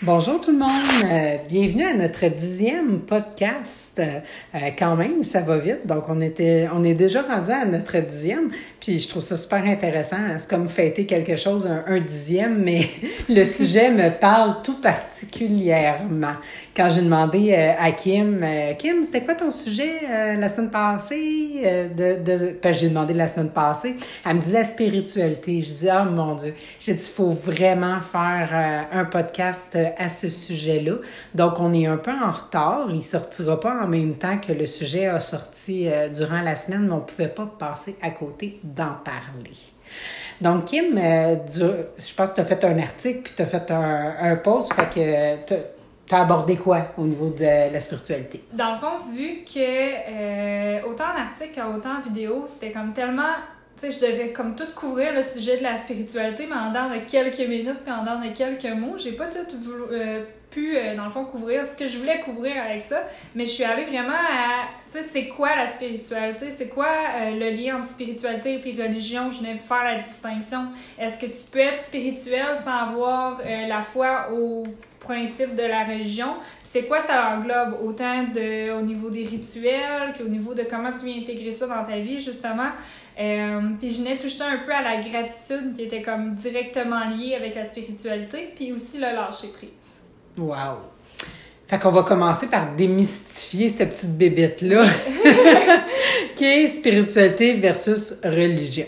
Bonjour tout le monde, euh, bienvenue à notre dixième podcast. Euh, quand même, ça va vite, donc on était, on est déjà rendu à notre dixième, puis je trouve ça super intéressant. C'est comme fêter quelque chose un, dixième, mais le sujet me parle tout particulièrement. Quand j'ai demandé euh, à Kim, Kim, c'était quoi ton sujet la semaine passée? De, de, j'ai demandé la semaine passée, elle me la spiritualité. Je dis oh mon Dieu, j'ai dit faut vraiment faire un podcast à ce sujet-là. Donc, on est un peu en retard. Il sortira pas en même temps que le sujet a sorti euh, durant la semaine, mais on pouvait pas passer à côté d'en parler. Donc, Kim, euh, je pense que tu as fait un article puis tu as fait un, un post, fait que tu as abordé quoi au niveau de la spiritualité? Dans le fond, vu que euh, autant en article qu'autant en vidéo, c'était comme tellement sais, je devais comme tout couvrir le sujet de la spiritualité, mais en dedans de quelques minutes, puis en dedans de quelques mots. J'ai pas tout euh, pu, euh, dans le fond, couvrir ce que je voulais couvrir avec ça, mais je suis allée vraiment à, tu sais, c'est quoi la spiritualité? C'est quoi euh, le lien entre spiritualité et religion? Je venais faire la distinction. Est-ce que tu peux être spirituel sans avoir la foi au principe de la religion? C'est quoi ça englobe? Autant de, au niveau des rituels qu'au niveau de comment tu viens intégrer ça dans ta vie, justement? Euh, puis je venais toucher un peu à la gratitude qui était comme directement liée avec la spiritualité, puis aussi le lâcher prise. Wow! Fait qu'on va commencer par démystifier cette petite bébête-là, qui est spiritualité versus religion?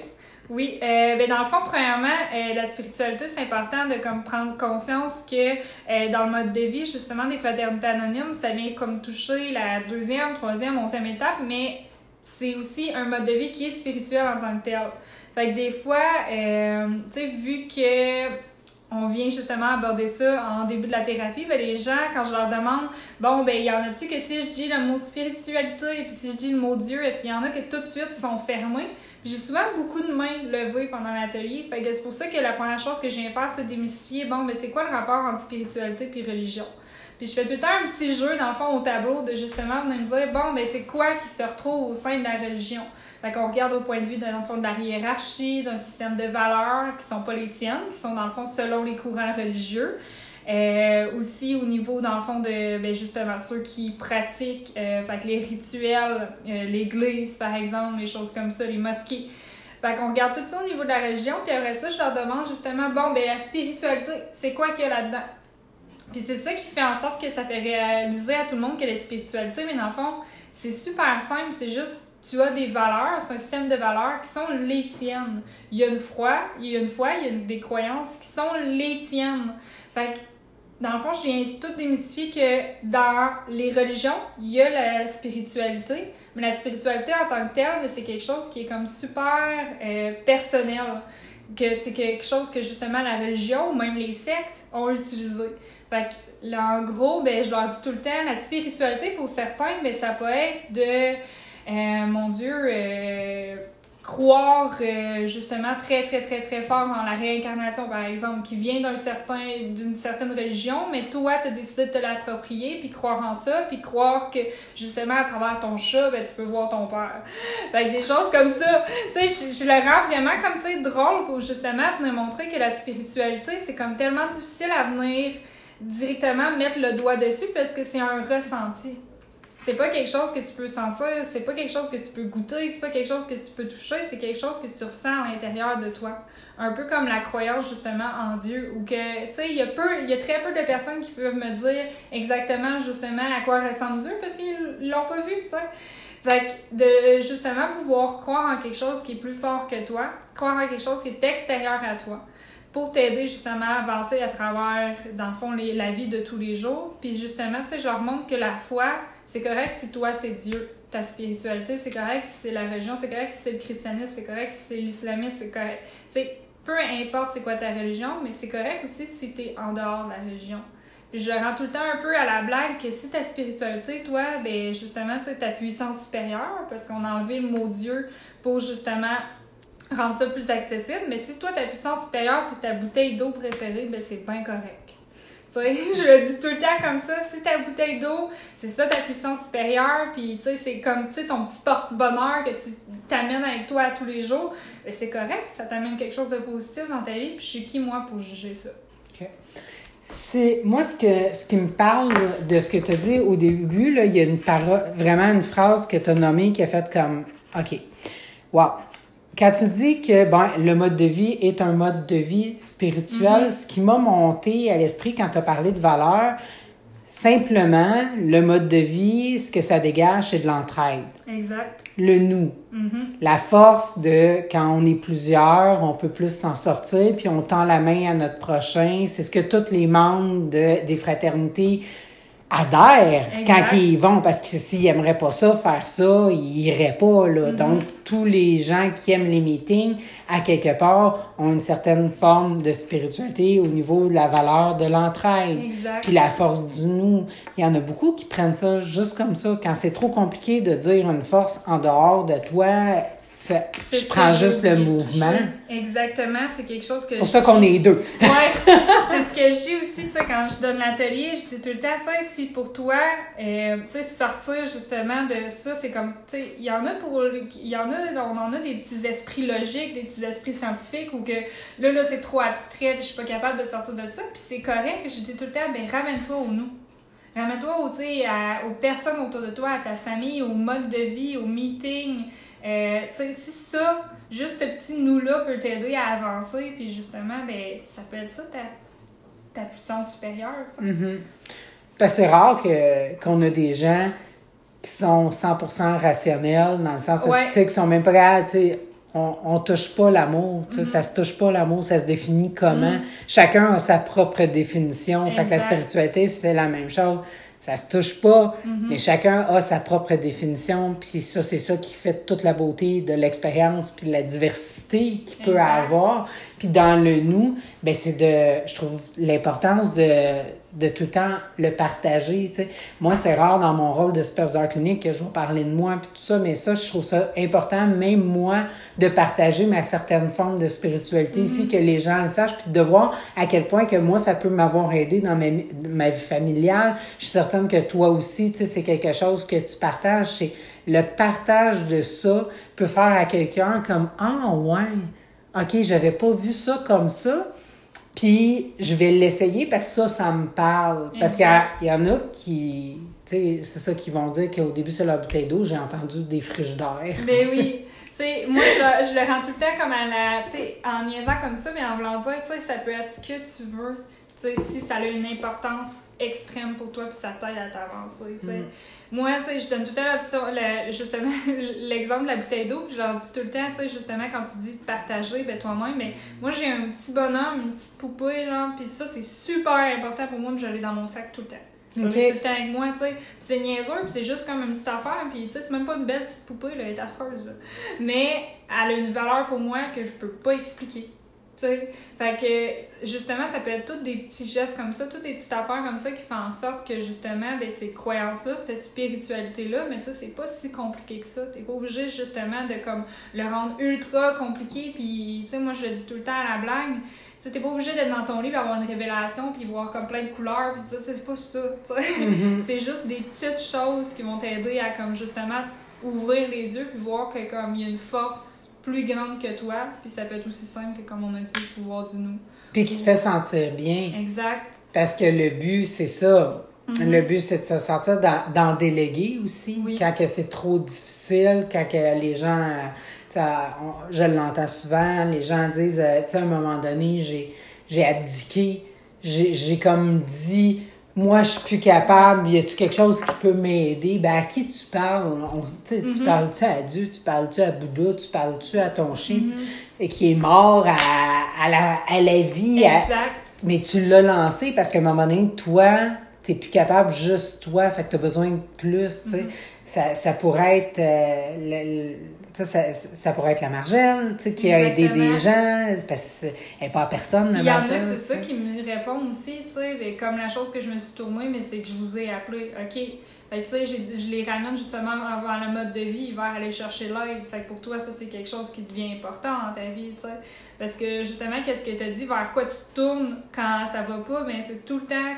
Oui, euh, ben dans le fond, premièrement, euh, la spiritualité, c'est important de comme prendre conscience que euh, dans le mode de vie, justement, des fraternités anonymes, ça vient comme toucher la deuxième, troisième, onzième étape, mais c'est aussi un mode de vie qui est spirituel en tant que tel. Fait que des fois, euh, tu sais, vu que on vient justement aborder ça en début de la thérapie, ben les gens, quand je leur demande, bon, ben, il y en a-tu que si je dis le mot spiritualité et puis si je dis le mot Dieu, est-ce qu'il y en a que tout de suite sont fermés? J'ai souvent beaucoup de mains levées pendant l'atelier. Fait que c'est pour ça que la première chose que je viens faire, c'est démystifier, bon, ben, c'est quoi le rapport entre spiritualité et religion? Puis je fais tout le temps un petit jeu, dans le fond, au tableau, de justement venir me dire, bon, ben c'est quoi qui se retrouve au sein de la religion? Fait qu'on regarde au point de vue, dans le fond, de la hiérarchie, d'un système de valeurs qui sont pas les tiennes, qui sont, dans le fond, selon les courants religieux. Euh, aussi au niveau, dans le fond, de ben, justement ceux qui pratiquent euh, fait que les rituels, euh, l'église, par exemple, les choses comme ça, les mosquées. Fait qu'on regarde tout ça au niveau de la religion, puis après ça, je leur demande justement, bon, ben la spiritualité, c'est quoi qu'il y a là-dedans? Puis c'est ça qui fait en sorte que ça fait réaliser à tout le monde que la spiritualité, mais dans le fond, c'est super simple, c'est juste tu as des valeurs, c'est un système de valeurs qui sont les tiennes. Il y a une foi, il y a une foi, il y a des croyances qui sont les tiennes. Fait dans le fond, je viens tout démystifier que dans les religions, il y a la spiritualité, mais la spiritualité en tant que telle, c'est quelque chose qui est comme super euh, personnel. Que c'est quelque chose que justement la religion ou même les sectes ont utilisé. En gros, ben, je leur dis tout le temps, la spiritualité, pour certains, ben, ça peut être de, euh, mon Dieu, euh, croire euh, justement très, très, très, très fort en la réincarnation, par exemple, qui vient d'un certain, d'une certaine religion, mais toi, tu as décidé de te l'approprier, puis croire en ça, puis croire que justement, à travers ton chat, ben, tu peux voir ton père. Fait des choses comme ça. Tu sais, je, je, le rends vraiment comme, tu sais, drôle pour justement te montrer que la spiritualité, c'est comme tellement difficile à venir directement mettre le doigt dessus parce que c'est un ressenti. C'est pas quelque chose que tu peux sentir, c'est pas quelque chose que tu peux goûter, c'est pas quelque chose que tu peux toucher, c'est quelque chose que tu ressens à l'intérieur de toi. Un peu comme la croyance justement en Dieu ou que tu sais il y a peu il y a très peu de personnes qui peuvent me dire exactement justement à quoi ressemble Dieu parce qu'ils l'ont pas vu, sais. Fait que de justement pouvoir croire en quelque chose qui est plus fort que toi, croire en quelque chose qui est extérieur à toi pour t'aider justement à avancer à travers, dans le fond, les, la vie de tous les jours. Puis justement, tu sais, je leur montre que la foi, c'est correct si toi, c'est Dieu. Ta spiritualité, c'est correct si c'est la religion, c'est correct si c'est le christianisme, c'est correct si c'est l'islamisme, c'est correct. Tu sais, peu importe c'est quoi ta religion, mais c'est correct aussi si t'es en dehors de la religion. Puis je le rends tout le temps un peu à la blague que si ta spiritualité, toi, ben justement, ta puissance supérieure, parce qu'on a enlevé le mot Dieu pour justement rendre ça plus accessible. Mais si toi, ta puissance supérieure, c'est ta bouteille d'eau préférée, ben c'est bien correct. Je le dis tout le temps comme ça. Si ta bouteille d'eau, c'est ça ta puissance supérieure, puis tu sais, c'est comme ton petit porte-bonheur que tu t'amènes avec toi tous les jours, ben c'est correct. Ça t'amène quelque chose de positif dans ta vie, puis je suis qui, moi, pour juger ça. C'est moi ce que ce qui me parle de ce que tu as dit au début là, il y a une vraiment une phrase que tu as nommée qui a fait comme OK. Wow. Quand tu dis que ben, le mode de vie est un mode de vie spirituel, Mhm. ce qui m'a monté à l'esprit quand tu as parlé de valeur, simplement, le mode de vie, ce que ça dégage, c'est de l'entraide. Exact. Le nous. Mhm. La force de quand on est plusieurs, on peut plus s'en sortir, puis on tend la main à notre prochain. C'est ce que tous les membres de, des fraternités adhèrent Exact. quand ils y vont, parce que s'ils n'aimeraient pas ça, faire ça, ils iraient pas. Là. Donc, tous les gens qui aiment les meetings, à quelque part, ont une certaine forme de spiritualité au niveau de la valeur de l'entraide. Puis la force du nous. Il y en a beaucoup qui prennent ça juste comme ça. Quand c'est trop compliqué de dire une force en dehors de toi, je prends juste le mouvement. Exactement, c'est quelque chose que C'est pour ça qu'on est deux. Ouais, c'est ce que je dis aussi, tu sais, quand je donne l'atelier, je dis tout le temps, tu sais, pour toi, euh, tu sais, sortir justement de ça, c'est comme, tu sais, il y en a pour, il y en a, on en a des petits esprits logiques, des petits esprits scientifiques, ou que là, là, c'est trop abstrait, puis je suis pas capable de sortir de ça, puis c'est correct, je dis tout le temps, ben, ramène-toi au nous. Ramène-toi aux personnes autour de toi, à ta famille, au mode de vie, au meeting. Euh, si ça, juste ce petit nous-là peut t'aider à avancer, puis justement, ben, ça peut être ça ta, ta puissance supérieure, sais. Parce que c'est rare que, qu'on a des gens qui sont 100% rationnels, dans le sens où, Ouais. tu sais, qui sont même pas capables, tu sais, on, on touche pas l'amour, tu sais, Mhm. ça se touche pas l'amour, ça se définit comment. Chacun a sa propre définition. Fait que la spiritualité, c'est la même chose. Ça se touche pas, Mhm. mais chacun a sa propre définition. Puis ça, c'est ça qui fait toute la beauté de l'expérience, puis de la diversité qu'il peut Exact. avoir. Puis dans le nous, ben c'est de, je trouve, l'importance de, de tout le temps le partager. tu sais. Moi, c'est rare dans mon rôle de superviseur clinique que je vais parler de moi, puis tout ça, mais ça, je trouve ça important, même moi, de partager ma certaine forme de spiritualité ici, que les gens le sachent, puis de voir à quel point que moi, ça peut m'avoir aidé dans ma, ma vie familiale. Je suis certaine que toi aussi, tu sais, c'est quelque chose que tu partages. C'est le partage de ça peut faire à quelqu'un comme Ah ouais, ok, j'avais pas vu ça comme ça. Puis je vais l'essayer parce que ça, ça me parle. Parce qu'il y en a qui, tu sais, c'est ça qu'ils vont dire qu'au début c'est leur bouteille d'eau. J'ai entendu des friches d'air. Ben oui. Tu sais, moi, je, le- je le rends tout le temps comme à la. Tu sais, en niaisant comme ça, mais en voulant dire, tu sais, ça peut être ce que tu veux. Tu sais, si ça a une importance extrême pour toi, puis ça t'aide à t'avancer. Mm. Moi, tu sais, je donne tout le temps l'option, le- justement, l'exemple de la bouteille d'eau, puis je leur dis tout le temps, tu sais, justement, quand tu dis de partager, ben toi-même, mais moi, j'ai un petit bonhomme, une petite poupée, là, puis ça, c'est super important pour moi, puis je l'ai dans mon sac tout le temps. Je l'ai Ok. tout le temps avec moi, tu sais. Puis c'est niaiseux, puis c'est juste comme une petite affaire, puis tu sais, c'est même pas une belle petite poupée, là, elle est affreuse. là. Mais elle a une valeur pour moi que je peux pas expliquer. Fait que, justement, ça peut être tous des petits gestes comme ça, toutes des petites affaires comme ça qui font en sorte que, justement, ben, ces croyances-là, cette spiritualité-là, mais tu sais, c'est pas si compliqué que ça. T'es pas obligé, justement, de, comme, le rendre ultra compliqué, puis, tu sais, moi, je le dis tout le temps à la blague, tu sais, t'es pas obligé d'être dans ton livre, avoir une révélation, puis voir comme plein de couleurs, puis tu sais, c'est pas ça. Mhm. C'est juste des petites choses qui vont t'aider à, comme, justement, ouvrir les yeux, puis voir que, comme, il y a une force plus grande que toi, puis ça peut être aussi simple que, comme on a dit, le pouvoir du nous. Puis qui te fait sentir bien. Exact. Parce que le but, c'est ça. Mhm. Le but, c'est de se dans, d'en déléguer aussi. Oui. Quand que c'est trop difficile, quand que les gens, on- je l'entends souvent, les gens disent, euh, tu sais, à un moment donné, j'ai, abdiqué, j'ai comme dit, moi, je suis plus capable, y a-tu quelque chose qui peut m'aider? Ben, à qui tu parles? On- tu Mhm. parles-tu à Dieu? Tu parles-tu à Bouddha? Tu parles-tu à ton chien? Qui est mort à, à, la, à la vie, à- Exact. mais tu l'as lancé parce qu'à un moment donné, toi, t'es plus capable juste toi, fait que t'as besoin de plus, tu sais. Mm-hmm. Ça, ça pourrait être euh, le- sais, ça, ça pourrait être la Margelle, tu sais, qui a aidé des gens, parce qu'elle n'est pas à personne, la Il y en a c'est ça qui me répond aussi, tu sais, mais comme la chose que je me suis tournée, mais c'est que je vous ai appelé, OK. Fait tu sais, je les ramène justement avant le mode de vie, vers aller chercher l'aide. Fait que pour toi, ça, c'est quelque chose qui devient important dans ta vie, tu sais. Parce que justement, qu'est-ce que tu as dit, vers quoi tu tournes quand ça va pas, mais c'est tout le temps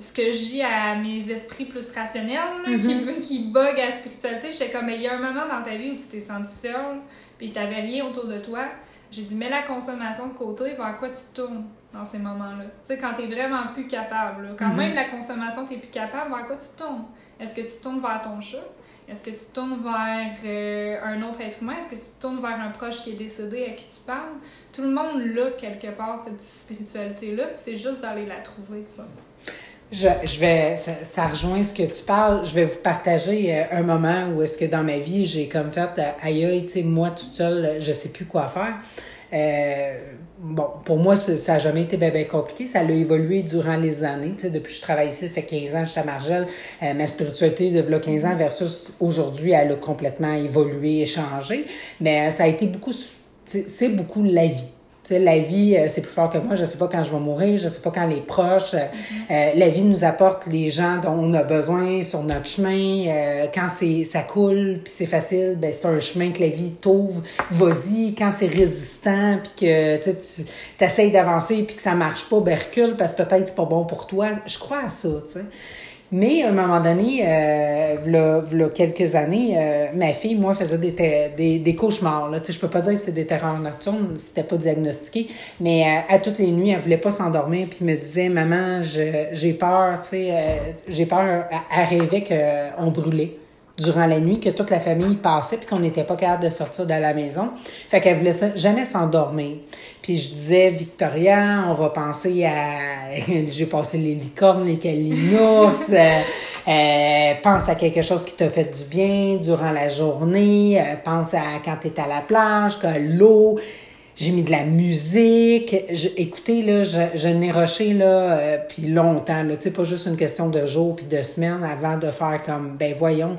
ce que je dis à mes esprits plus rationnels, là, qui, qui bug à la spiritualité. J'étais comme, mais il y a un moment dans ta vie où tu t'es senti seul, puis t'avais rien autour de toi. J'ai dit, mets la consommation de côté, vers quoi tu tournes? dans ces moments-là? Tu sais, quand tu es vraiment plus capable. Quand Mhm. même la consommation, tu plus capable, vers quoi tu tournes? Est-ce que tu tournes vers ton chat? Est-ce que tu tournes vers euh, un autre être humain? Est-ce que tu tournes vers un proche qui est décédé à qui tu parles? Tout le monde l'a quelque part, cette spiritualité-là. C'est juste d'aller la trouver, tu sais. Je, je vais, ça, ça rejoint ce que tu parles. Je vais vous partager euh, un moment où est-ce que dans ma vie, j'ai comme fait, euh, aïe, aïe, tu sais, moi toute seule, je sais plus quoi faire. Euh, bon, pour moi, ça ça a jamais été bien, bien compliqué. Ça a évolué durant les années. Tu sais, depuis que je travaille ici, ça fait 15 ans, je suis à Margelle. Euh, ma spiritualité de là, 15 ans versus aujourd'hui, elle a complètement évolué et changé. Mais euh, ça a été beaucoup, c'est beaucoup la vie. La vie, euh, c'est plus fort que moi. Je sais pas quand je vais mourir, je sais pas quand les proches. euh, euh, la vie nous apporte les gens dont on a besoin sur notre chemin. Euh, quand c'est ça coule puis c'est facile, ben c'est un chemin que la vie t'ouvre. Vas-y. Quand c'est résistant puis que tu essayes d'avancer puis que ça marche pas, ben recule parce que peut-être c'est pas bon pour toi. Je crois à ça, tu sais. Mais à un moment donné, euh, v'là, v'là quelques années, euh, ma fille, moi, faisait des, des, cauchemars. Là. Je peux pas dire que c'est des terreurs nocturnes, c'était pas diagnostiqué, mais euh, à toutes les nuits, elle voulait pas s'endormir, puis me disait, maman, je, j'ai peur, tu sais, euh, j'ai peur. Elle, elle rêvait qu'on brûlait durant la nuit, que toute la famille passait, puis qu'on n'était pas capable de sortir de la maison. Fait qu'elle voulait jamais s'endormir. Puis je disais, Victoria, on va penser à... J'ai passé les licornes, les calinours. euh, euh, pense à quelque chose qui t'a fait du bien durant la journée. euh, pense à quand t'es à la plage, que l'eau... J'ai mis de la musique. Écoutez, là, je, n'ai rushé, là, euh, puis longtemps, là. Tu pas juste une question de jours puis de semaines avant de faire comme, ben voyons.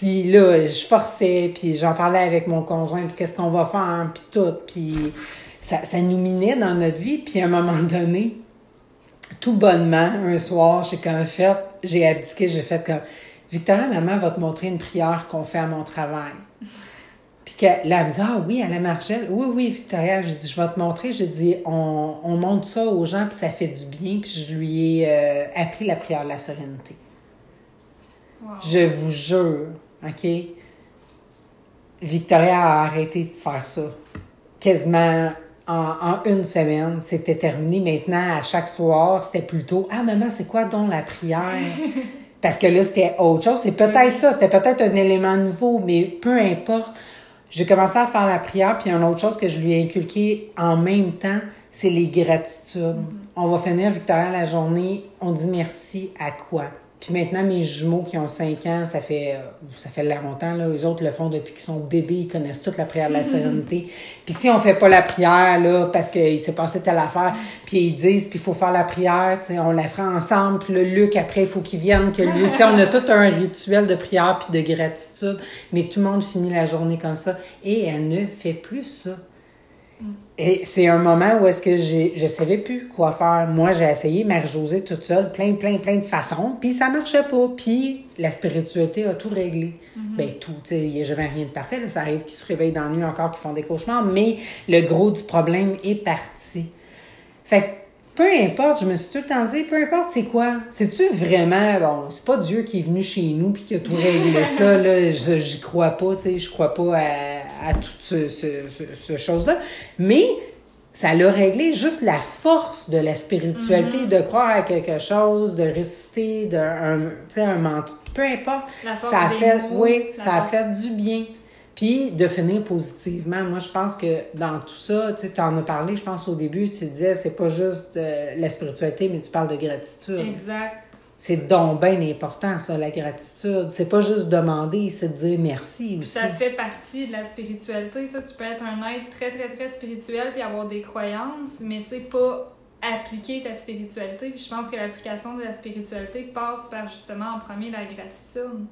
Puis là, je forçais, puis j'en parlais avec mon conjoint, puis qu'est-ce qu'on va faire, puis tout. Puis ça, ça nous minait dans notre vie. Puis à un moment donné, tout bonnement, un soir, j'ai comme fait, j'ai abdiqué, j'ai fait comme, Victoria, maman va te montrer une prière qu'on fait à mon travail. Puis que, là, elle me dit, ah oui, à la Margelle. Oui, oui, Victoria, j'ai dit, je vais te montrer. J'ai dit, on, on montre ça aux gens, puis ça fait du bien. Puis je lui ai euh, appris la prière de la sérénité. Wow. Je vous jure, OK? Victoria a arrêté de faire ça. Quasiment en, en une semaine, c'était terminé. Maintenant, à chaque soir, c'était plutôt Ah, maman, c'est quoi donc la prière? Parce que là, c'était autre chose. C'est peut-être ça, c'était peut-être un élément nouveau, mais peu importe. J'ai commencé à faire la prière, puis une autre chose que je lui ai inculqué en même temps, c'est les gratitudes. On va finir, Victoria, la journée, on dit merci à quoi? Puis maintenant, mes jumeaux qui ont 5 ans, ça fait, euh, ça fait longtemps, là, eux autres le font depuis qu'ils sont bébés, ils connaissent toute la prière de la sérénité. Puis si on fait pas la prière, là, parce qu'il s'est passé telle affaire, puis ils disent, puis il faut faire la prière, tu sais, on la fera ensemble, puis le Luc, après, il faut qu'il vienne, que lui, on a tout un rituel de prière puis de gratitude, mais tout le monde finit la journée comme ça, et elle ne fait plus ça. Et c'est un moment où est-ce que j'ai, je savais plus quoi faire. Moi, j'ai essayé Marie-Josée toute seule, plein, plein, plein de façons, puis ça marchait pas. Puis la spiritualité a tout réglé. Ben tout, tu sais, il n'y a jamais rien de parfait. Là. Ça arrive qu'ils se réveillent dans la nuit encore, qu'ils font des cauchemars, mais le gros du problème est parti. Fait que peu importe, je me suis tout le temps dit, peu importe c'est quoi? C'est-tu vraiment, bon, c'est pas Dieu qui est venu chez nous puis qui a tout réglé ça, là, je- j'y crois pas, tu sais, je crois pas à, à toute ce, ce, ce, ce chose-là. Mais ça l'a réglé juste la force de la spiritualité, de croire à quelque chose, de réciter, de, un, un mantra, peu importe. La force ça a des fait, mots, oui, ça a fait du bien. Puis de finir positivement. Moi, je pense que dans tout ça, tu en as parlé, je pense au début, tu disais, c'est pas juste euh, la spiritualité, mais tu parles de gratitude. Exact. C'est donc bien important, ça, la gratitude. C'est pas juste demander, c'est de dire merci aussi. Ça fait partie de la spiritualité. Tu peux être un être très, très, très spirituel puis avoir des croyances, mais tu sais, pas appliquer ta spiritualité. Puis je pense que l'application de la spiritualité passe par justement en premier la gratitude.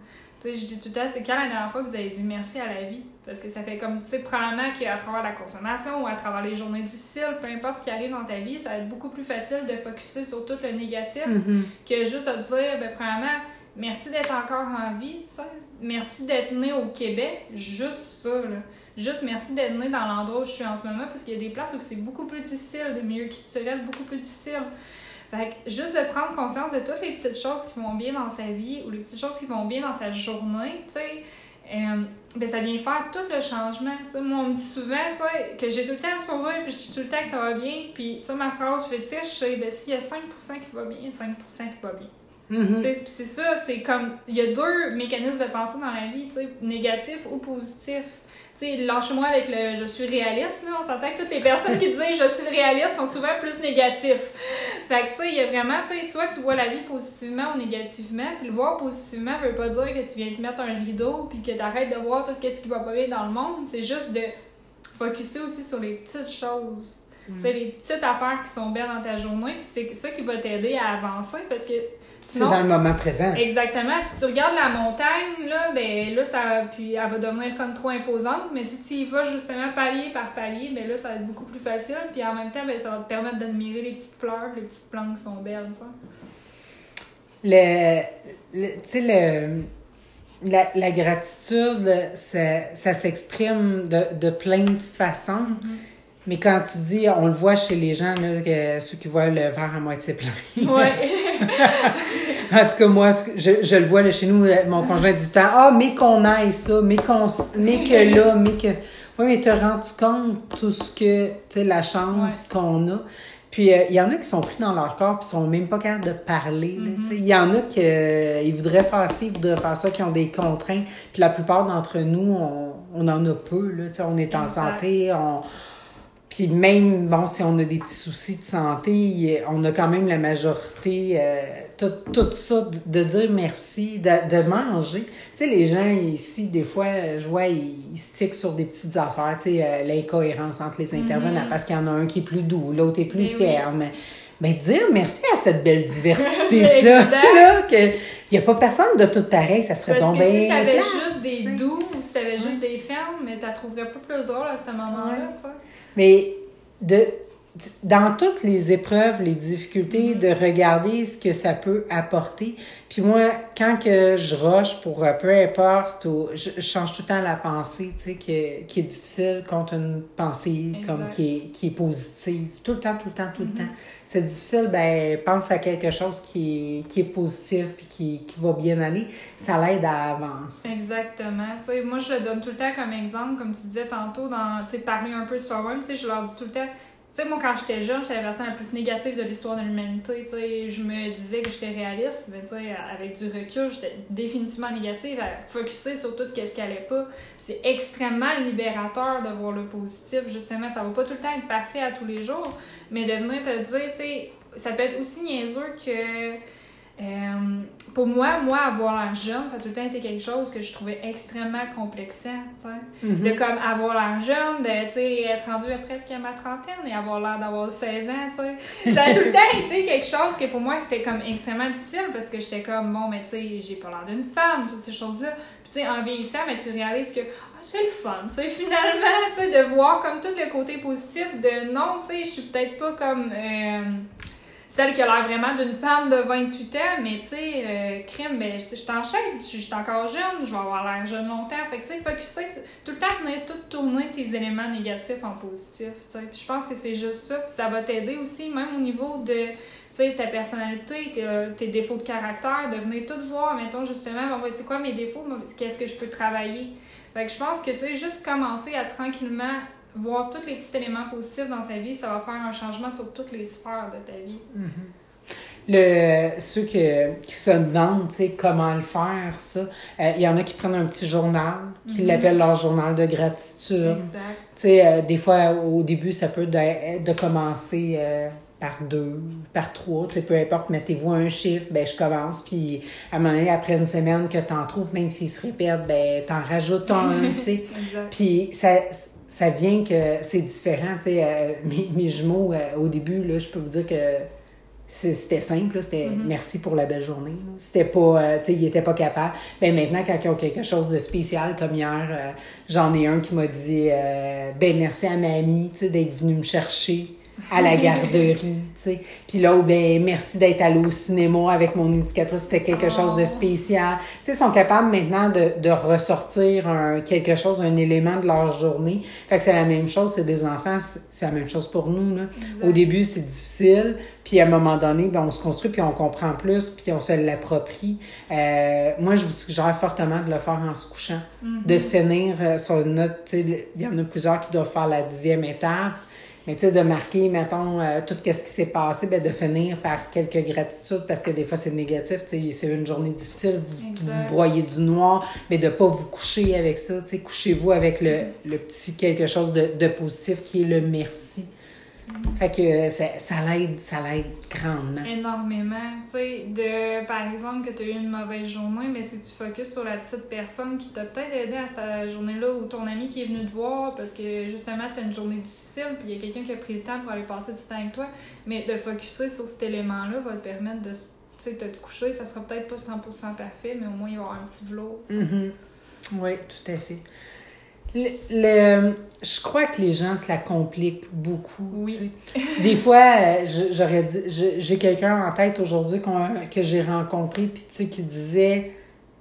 Je dis tout le temps, c'est quand la dernière fois que vous avez dit merci à la vie? Parce que ça fait comme, tu sais, probablement qu'à travers la consommation ou à travers les journées difficiles, peu importe ce qui arrive dans ta vie, ça va être beaucoup plus facile de focuser sur tout le négatif Mhm. que juste de dire, ben, premièrement, merci d'être encore en vie, ça. Merci d'être né au Québec, juste ça, là. Juste merci d'être né dans l'endroit où je suis en ce moment, parce qu'il y a des places où c'est beaucoup plus difficile, des milieux culturels beaucoup plus difficiles. Fait que juste de prendre conscience de toutes les petites choses qui vont bien dans sa vie ou les petites choses qui vont bien dans sa journée, tu sais. euh, ben, ça vient faire tout le changement. moi, on me dit souvent que j'ai tout le temps le sourire, puis je dis tout le temps que ça va bien. Puis ma phrase fétiche, c'est ben, s'il y a 5% qui va bien, 5% qui va bien. Mm-hmm. C'est ça, c'est comme. Il y a deux mécanismes de pensée dans la vie, négatif ou positif sais, lâche-moi avec le je suis réaliste, là. On s'entend que toutes les personnes qui disent je suis réaliste sont souvent plus négatifs. Fait que, tu sais, il y a vraiment, tu sais, soit tu vois la vie positivement ou négativement, puis le voir positivement veut pas dire que tu viens te mettre un rideau puis que tu arrêtes de voir tout ce qui va pas bien dans le monde. C'est juste de focuser aussi sur les petites choses. Mm. Tu sais, les petites affaires qui sont belles dans ta journée, puis c'est ça qui va t'aider à avancer parce que c'est dans le moment présent. Exactement. Si tu regardes la montagne, là, ben là, ça, puis elle va devenir comme trop imposante. Mais si tu y vas justement palier par palier, ben là, ça va être beaucoup plus facile. Puis en même temps, ben, ça va te permettre d'admirer les petites fleurs, les petites plantes qui sont belles, ça. Le, tu sais, le, la, la, gratitude, ça, ça s'exprime de, de, plein de façons. Mm-hmm. Mais quand tu dis, on le voit chez les gens, là, que, ceux qui voient le verre à moitié plein. Ouais. en tout cas, moi, je, je le vois là, chez nous, mon conjoint dit temps, ah, mais qu'on aille ça, mais, qu'on, mais que là, mais que. Oui, mais te rends-tu compte tout ce que, tu sais, la chance qu'on a? Puis euh, il y en a qui sont pris dans leur corps puis sont même pas capables de parler. Mm-hmm. Il y en a qui euh, ils voudraient faire ça, ils voudraient faire ça, qui ont des contraintes. Puis la plupart d'entre nous, on, on en a peu. Là, on est en santé, on, puis même, bon, si on a des petits soucis de santé, on a quand même la majorité, euh, tout, tout, ça, de dire merci, de, de manger. Tu sais, les gens ici, des fois, je vois, ils, stickent sur des petites affaires, tu sais, euh, l'incohérence entre les intervenants, mm-hmm. parce qu'il y en a un qui est plus doux, l'autre est plus eh ferme. Mais ben, dire merci à cette belle diversité, ça, là, qu'il n'y a pas personne de tout pareil, ça serait bien. Si t'avais juste des doux ou si t'avais juste des fermes, mais t'as trouverais pas plus drôle à ce moment-là, tu sais. Mais de, dans toutes les épreuves, les difficultés, mm-hmm. de regarder ce que ça peut apporter. Puis moi, quand que je rush pour euh, peu importe, ou, je, change tout le temps la pensée, tu sais, qui, est, qui est difficile contre une pensée comme qui est, qui est positive. Tout le temps, tout le temps, tout le mm-hmm. temps. C'est difficile, ben pense à quelque chose qui est, qui est positif puis qui, qui va bien aller. Ça l'aide à avancer. Exactement. Tu sais, moi, je le donne tout le temps comme exemple, comme tu disais tantôt, dans, tu sais, parler un peu de soi-même. Tu sais, je leur dis tout le temps, tu sais, moi, quand j'étais jeune, j'étais la personne la plus négative de l'histoire de l'humanité. Tu sais, je me disais que j'étais réaliste, mais tu sais, avec du recul, j'étais définitivement négative à focuser sur tout ce qui allait pas. C'est extrêmement libérateur de voir le positif, justement. Ça va pas tout le temps être parfait à tous les jours, mais de venir te dire, tu sais, ça peut être aussi niaiseux que euh, pour moi, moi, avoir l'air jeune, ça a tout le temps été quelque chose que je trouvais extrêmement complexant, mm-hmm. De comme avoir l'air jeune, de, être rendu presque à ma trentaine et avoir l'air d'avoir 16 ans, tu Ça a tout le temps été quelque chose que pour moi, c'était comme extrêmement difficile parce que j'étais comme, bon, mais tu sais, j'ai pas l'air d'une femme, toutes ces choses-là. Puis, tu sais, en vieillissant, mais tu réalises que ah, c'est le fun, tu sais, finalement, tu sais, de voir comme tout le côté positif de non, tu sais, je suis peut-être pas comme... Euh, celle qui a l'air vraiment d'une femme de 28 ans, mais tu sais, euh, crime, ben, je en je suis encore jeune, je vais avoir l'air jeune longtemps. Fait que tu sais, focuser, tout le temps venir tout tourner tes éléments négatifs en positif, tu sais. Je pense que c'est juste ça, puis ça va t'aider aussi, même au niveau de ta personnalité, tes, euh, tes, défauts de caractère, de venir tout voir, mettons justement, c'est quoi mes défauts, qu'est-ce que je peux travailler? Fait que je pense que, tu sais, juste commencer à tranquillement voir tous les petits éléments positifs dans sa vie, ça va faire un changement sur toutes les sphères de ta vie. Mm-hmm. Le, ceux qui, qui se demandent comment le faire, ça, euh, il y en a qui prennent un petit journal, qui mm-hmm. l'appellent leur journal de gratitude. Exact. Euh, des fois, au début, ça peut de, de commencer euh, par deux, par trois, peu importe, mettez-vous un chiffre, ben je commence, puis à un moment donné, après une semaine que tu en trouves, même s'il se répète, ben t'en rajoutes un, tu sais. Puis ça ça vient que c'est différent. Tu sais, euh, mes, mes, jumeaux, euh, au début, là, je peux vous dire que c'était simple, c'était mm-hmm. merci pour la belle journée. C'était pas, euh, tu sais, ils étaient pas capables. Ben maintenant, quand ils ont quelque chose de spécial, comme hier, j'en ai un qui m'a dit, ben merci à ma amie, tu sais, d'être venue me chercher à la garderie, tu sais. Puis là, ben, merci d'être allé au cinéma avec mon éducatrice, c'était quelque chose de Oh. spécial. Tu sais, ils sont capables maintenant de, de ressortir un, quelque chose, un élément de leur journée. Fait que c'est la même chose, c'est des enfants, c'est la même chose pour nous, là. Au début, c'est difficile, puis à un moment donné, ben, on se construit, puis on comprend plus, puis on se l'approprie. Euh, moi, je vous suggère fortement de le faire en se couchant, de finir euh, sur une note, tu sais, il y en a plusieurs qui doivent faire la dixième étape, mais tu sais, de marquer, mettons, euh, tout ce qui s'est passé, ben, de finir par quelques gratitudes, parce que des fois, c'est négatif, tu sais, c'est une journée difficile, vous, vous broyez du noir, mais de pas vous coucher avec ça, tu sais, couchez-vous avec le, le petit quelque chose de, de positif qui est le merci. Fait que euh, ça, ça l'aide, ça l'aide grandement. Énormément. Tu sais, de, par exemple, que tu as eu une mauvaise journée, mais si tu focuses sur la petite personne qui t'a peut-être aidé à cette journée-là ou ton ami qui est venu te voir parce que justement c'était une journée difficile, puis il y a quelqu'un qui a pris le temps pour aller passer du temps avec toi, mais de focuser sur cet élément-là va te permettre de tu sais, de te coucher. Ça sera peut-être pas 100% parfait, mais au moins il va y avoir un petit vlog. Mhm. Oui, tout à fait. Le, le- je crois que les gens se la compliquent beaucoup. Oui. tu sais. Puis des fois, euh, j'aurais j'ai quelqu'un en tête aujourd'hui que j'ai rencontré, puis tu sais, qui disait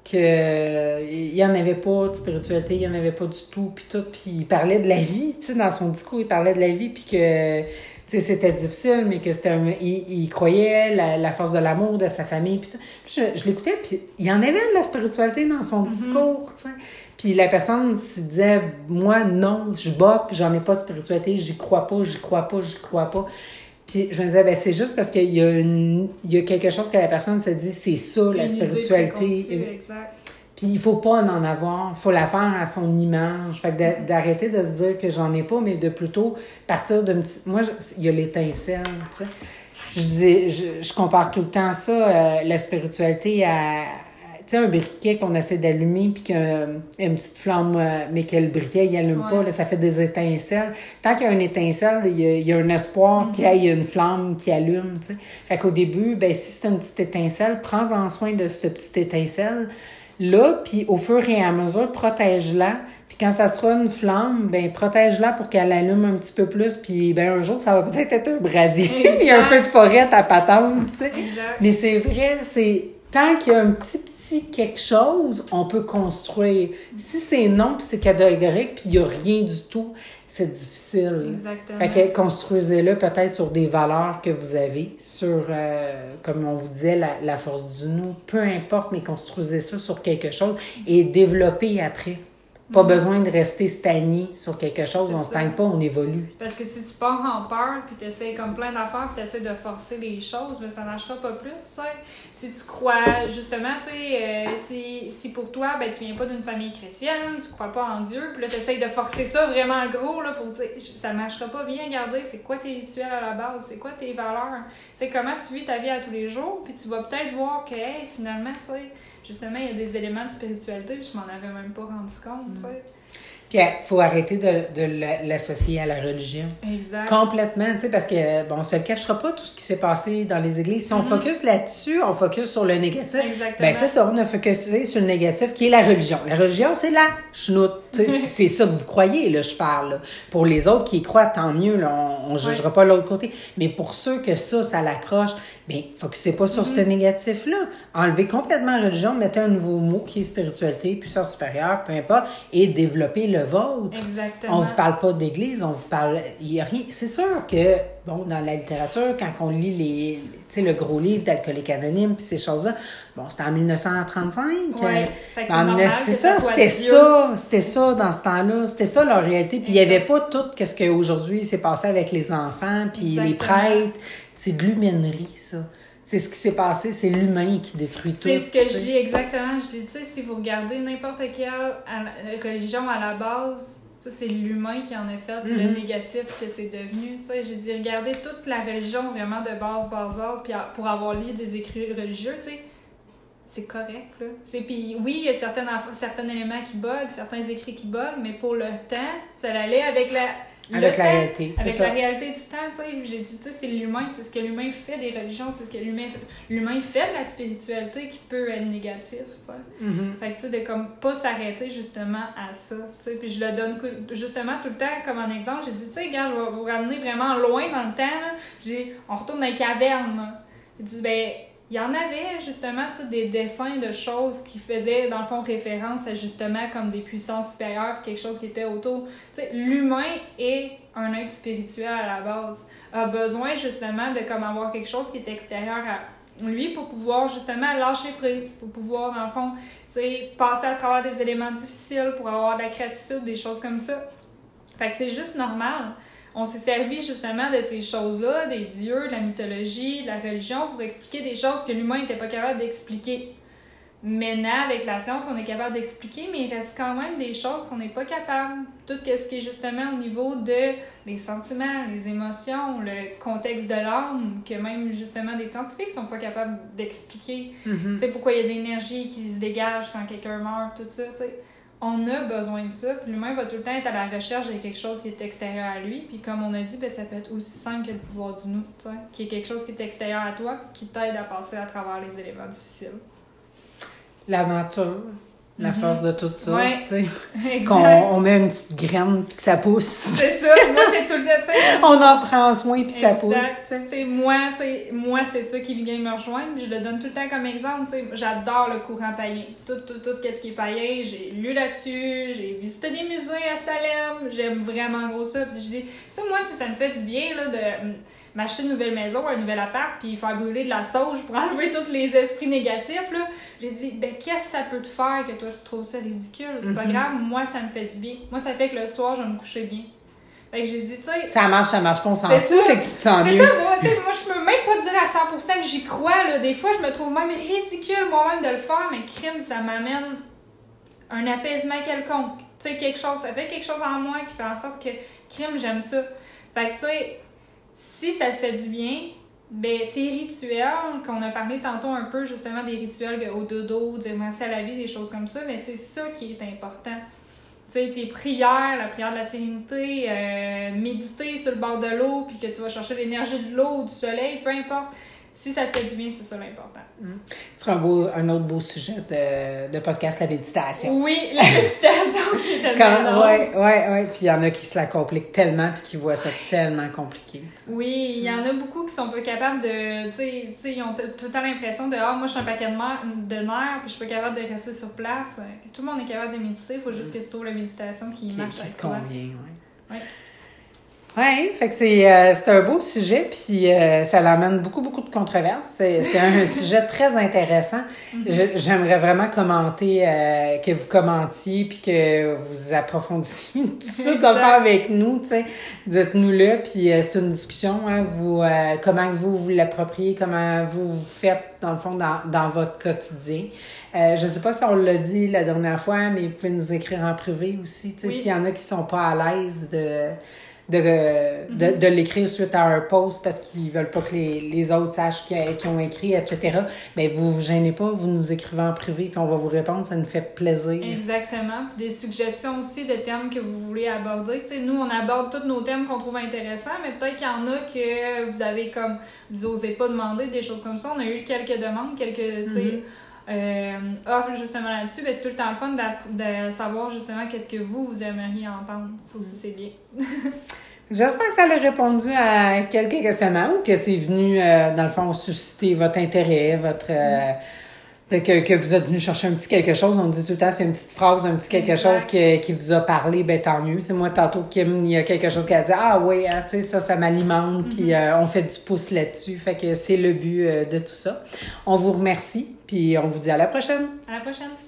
que il y en avait pas de spiritualité, il y en avait pas du tout, puis tout, puis il parlait de la vie, tu sais, dans son discours, il parlait de la vie, puis que c'était difficile, mais que c'était un, il, il croyait la, la force de l'amour de sa famille, puis je, je l'écoutais, puis il y en avait de la spiritualité dans son discours, tu sais. Puis la personne se disait, moi, non, je bats, j'en ai pas de spiritualité, j'y crois pas, j'y crois pas, j'y crois pas. Puis je me disais, ben c'est juste parce qu'il y, a une- il y a quelque chose que la personne se dit, c'est ça, la Une spiritualité. Exact. Puis il faut pas en avoir, faut la faire à son image. Fait que d'a- d'arrêter de se dire que j'en ai pas, mais de plutôt partir petite... Moi, il y a l'étincelle, tu sais. Je dis, je, je compare tout le temps ça, euh, la spiritualité à... Tu sais, un briquet qu'on essaie d'allumer, puis qu'il y a une petite flamme, euh, mais que le briquet, il allume Ouais. pas, là, ça fait des étincelles. Tant qu'il y a une étincelle, il y a, il y a un espoir qu'il y ait une flamme qui allume, tu sais. Fait qu'au début, ben, si c'est une petite étincelle, prends-en soin de ce petit étincelle là, puis au fur et à mesure, protège-la. Puis quand ça sera une flamme, ben protège-la pour qu'elle allume un petit peu plus. Puis ben un jour, ça va peut-être être un brasier. Il y a un feu de forêt à patente, tu sais. Mais c'est vrai, c'est tant qu'il y a un petit petit quelque chose, on peut construire. Si c'est non, puis c'est catégorique, puis il y a rien du tout, c'est difficile. Exactement. Fait que construisez-le peut-être sur des valeurs que vous avez, sur, euh, comme on vous disait, la, la force du nous, peu importe, mais construisez ça sur quelque chose et développez après. Pas besoin de rester stagné sur quelque chose, C'est on ne stagne pas, on évolue. Parce que si tu pars en peur, puis t'essayes comme plein d'affaires, puis t'essaies de forcer les choses, ben, ça marchera pas plus, tu sais. Si tu crois, justement, tu sais, euh, si, si pour toi, ben, tu viens pas d'une famille chrétienne, tu crois pas en Dieu, puis là, t'essayes de forcer ça vraiment gros, là, pour dire, ça marchera pas, viens regarder, c'est quoi tes rituels à la base, c'est quoi tes valeurs, tu sais, comment tu vis ta vie à tous les jours, puis tu vas peut-être voir que, hey, finalement, tu sais, justement, il y a des éléments de spiritualité, puis je m'en avais même pas rendu compte, tu sais. Puis il faut arrêter de, de la- l'associer à la religion. Exact. Complètement, tu sais, parce que, bon, on se le cachera pas tout ce qui s'est passé dans les églises. Si on focus là-dessus, on focus sur le négatif. Exactement. Ben, c'est ça, on a focusé sur le négatif qui est la religion. La religion, c'est la chenoute. C'est ça que vous croyez, là, je parle. là. Pour les autres qui y croient, tant mieux, là, on, on jugera pas l'autre côté. Mais pour ceux que ça, ça l'accroche, ben, focussez pas sur ce négatif-là. Enlevez complètement la religion, mettez un nouveau mot qui est spiritualité, puissance supérieure, peu importe, et développez le vôtre. Exactement. On vous parle pas d'église, on vous parle. Il y a rien. C'est sûr que, bon, dans la littérature, quand on lit les, le gros livre d'Alcoolique Anonyme, puis ces choses-là, bon, c'était en 1935. Ouais. euh, c'est en normal 19 que c'est ça c'était ça, c'était ça dans ce temps-là, c'était ça leur réalité. Puis il y avait pas tout ce qu'aujourd'hui s'est passé avec les enfants, puis les prêtres. C'est de l'humainerie, ça. C'est ce qui s'est passé, c'est l'humain qui détruit tout. C'est ce que je dis exactement. Je dis, tu sais, si vous regardez n'importe quelle la- religion à la base, c'est l'humain qui en a fait le Mhm. négatif que c'est devenu. Tu sais, je dis, regardez toute la religion vraiment de base, base, base, puis pour avoir lu des écrits religieux, tu sais, c'est correct, là. C'est, puis oui, il y a certaines, certains éléments qui bug, certains écrits qui bug, mais pour le temps, ça allait avec la, Avec la réalité, c'est Avec ça. la réalité du temps, tu sais. J'ai dit, tu sais, c'est l'humain, c'est ce que l'humain fait des religions, c'est ce que l'humain fait de la spiritualité qui peut être négatif, tu sais. Mhm. Fait que, tu sais, de comme pas s'arrêter justement à ça, tu sais. Puis je le donne justement tout le temps comme un exemple. J'ai dit, tu sais, gars, je vais vous ramener vraiment loin dans le temps, là. J'ai dit, on retourne dans les cavernes, là. J'ai dit, ben, il y en avait justement des dessins de choses qui faisaient dans le fond référence à justement comme des puissances supérieures, quelque chose qui était autour. L'humain est un être spirituel à la base, a besoin justement de comme avoir quelque chose qui est extérieur à lui pour pouvoir justement lâcher prise, pour pouvoir dans le fond, passer à travers des éléments difficiles, pour avoir de la gratitude, des choses comme ça. Fait que c'est juste normal. On s'est servi justement de ces choses-là, des dieux, de la mythologie, de la religion, pour expliquer des choses que l'humain n'était pas capable d'expliquer. Maintenant, avec la science, on est capable d'expliquer, mais il reste quand même des choses qu'on n'est pas capable. Tout ce qui est justement au niveau de les sentiments, les émotions, le contexte de l'âme, que même justement des scientifiques sont pas capables d'expliquer. Mhm. Tu sais, pourquoi il y a de l'énergie qui se dégage quand quelqu'un meurt, tout ça, tu sais. On a besoin de ça, puis l'humain va tout le temps être à la recherche de quelque chose qui est extérieur à lui, puis comme on a dit, ben, ça peut être aussi simple que le pouvoir du nous, qui est quelque chose qui est extérieur à toi, qui t'aide à passer à travers les éléments difficiles. La nature, la Mhm. force de tout ça, Ouais. tu sais. Qu'on on met une petite graine puis que ça pousse. C'est ça, moi c'est tout le temps, tu sais. on en prend soin puis ça pousse, tu moi, tu sais, moi c'est ça qui vient me rejoindre. Je le donne tout le temps comme exemple. tu sais. J'adore le courant païen. Tout, tout, tout, qu'est-ce qui est païen. J'ai lu là-dessus. J'ai visité des musées à Salem. J'aime vraiment gros ça. Puis je dis, tu sais, moi, si ça me fait du bien là, de m'acheter une nouvelle maison, un nouvel appart, puis faire brûler de la sauge pour enlever tous les esprits négatifs, là, j'ai dit, ben, qu'est-ce que ça peut te faire que toi, tu trouves ça ridicule? C'est pas Mhm. grave. Moi, ça me fait du bien. Moi, ça fait que le soir, je vais me coucher bien. Fait que j'ai dit, tu sais, Ça marche, ça marche pas, on s'en C'est fout, ça. c'est que tu te sens c'est mieux. ça, moi, moi, je peux même pas dire à 100% que j'y crois, là. Des fois, je me trouve même ridicule moi-même de le faire, mais crime, ça m'amène un apaisement quelconque. Tu sais, quelque chose, ça fait quelque chose en moi qui fait en sorte que, crime, j'aime ça. Fait que, tu sais, si ça te fait du bien, ben, tes rituels, qu'on a parlé tantôt un peu, justement, des rituels au dodo, dire merci à la vie, des choses comme ça, mais c'est ça qui est important. Tu sais, tes prières, la prière de la sérénité, euh, méditer sur le bord de l'eau, puis que tu vas chercher l'énergie de l'eau du soleil, peu importe. Si ça te fait du bien, c'est ça l'important. Ce sera un, beau, un autre beau sujet de, de podcast, la méditation. Oui, la méditation tellement ouais, ouais, ouais. Puis il y en a qui se la compliquent tellement puis qui voient ça tellement compliqué. Oui, il y en a beaucoup qui sont pas capables de. Tu sais, ils ont tout le temps l'impression de Ah, moi, je suis un paquet de, mer- de nerfs, puis je suis pas capable de rester sur place. Tout le monde est capable de méditer, il faut juste que tu trouves la méditation qui, Qui, marche qui avec te toi. convient, ouais. Ouais. Ouais, fait que c'est euh, c'est un beau sujet, puis euh, ça l'amène beaucoup, beaucoup de controverses. C'est c'est un sujet très intéressant. Je- J'aimerais vraiment commenter, euh, que vous commentiez, puis que vous approfondissiez tout ça, faire avec nous, tu sais. Dites-nous-le, puis euh, c'est une discussion, hein, vous, euh, comment vous vous l'appropriez, comment vous vous faites, dans le fond, dans, dans votre quotidien. Euh, je sais pas si on l'a dit la dernière fois, mais vous pouvez nous écrire en privé aussi, tu sais, Oui. s'il y en a qui sont pas à l'aise de de, de, de l'écrire suite à un post parce qu'ils veulent pas que les, les autres sachent qu'ils ont écrit, etc. Mais vous vous gênez pas, vous nous écrivez en privé puis on va vous répondre, ça nous fait plaisir. Exactement. Puis des suggestions aussi de thèmes que vous voulez aborder. Tu sais, nous, on aborde tous nos thèmes qu'on trouve intéressants, mais peut-être qu'il y en a que vous avez comme. Vous osez pas demander des choses comme ça. On a eu quelques demandes, quelques. Euh, offres justement là-dessus. Ben, c'est tout le temps le fun d'app- de savoir justement qu'est-ce que vous, vous aimeriez entendre. Ça aussi, c'est bien. J'espère que ça a répondu à quelques questionnements ou que c'est venu, euh, dans le fond, susciter votre intérêt, votre... euh, que, que vous êtes venu chercher un petit quelque chose. On dit tout le temps, c'est une petite phrase, un petit quelque Exact. chose qui, qui vous a parlé, ben tant mieux. Tu sais, moi, tantôt, Kim, il y a quelque chose qui a dit, ah oui, hein, tu sais, ça, ça m'alimente, puis euh, on fait du pouce là-dessus. Fait que c'est le but euh, de tout ça. On vous remercie, puis on vous dit à la prochaine. À la prochaine!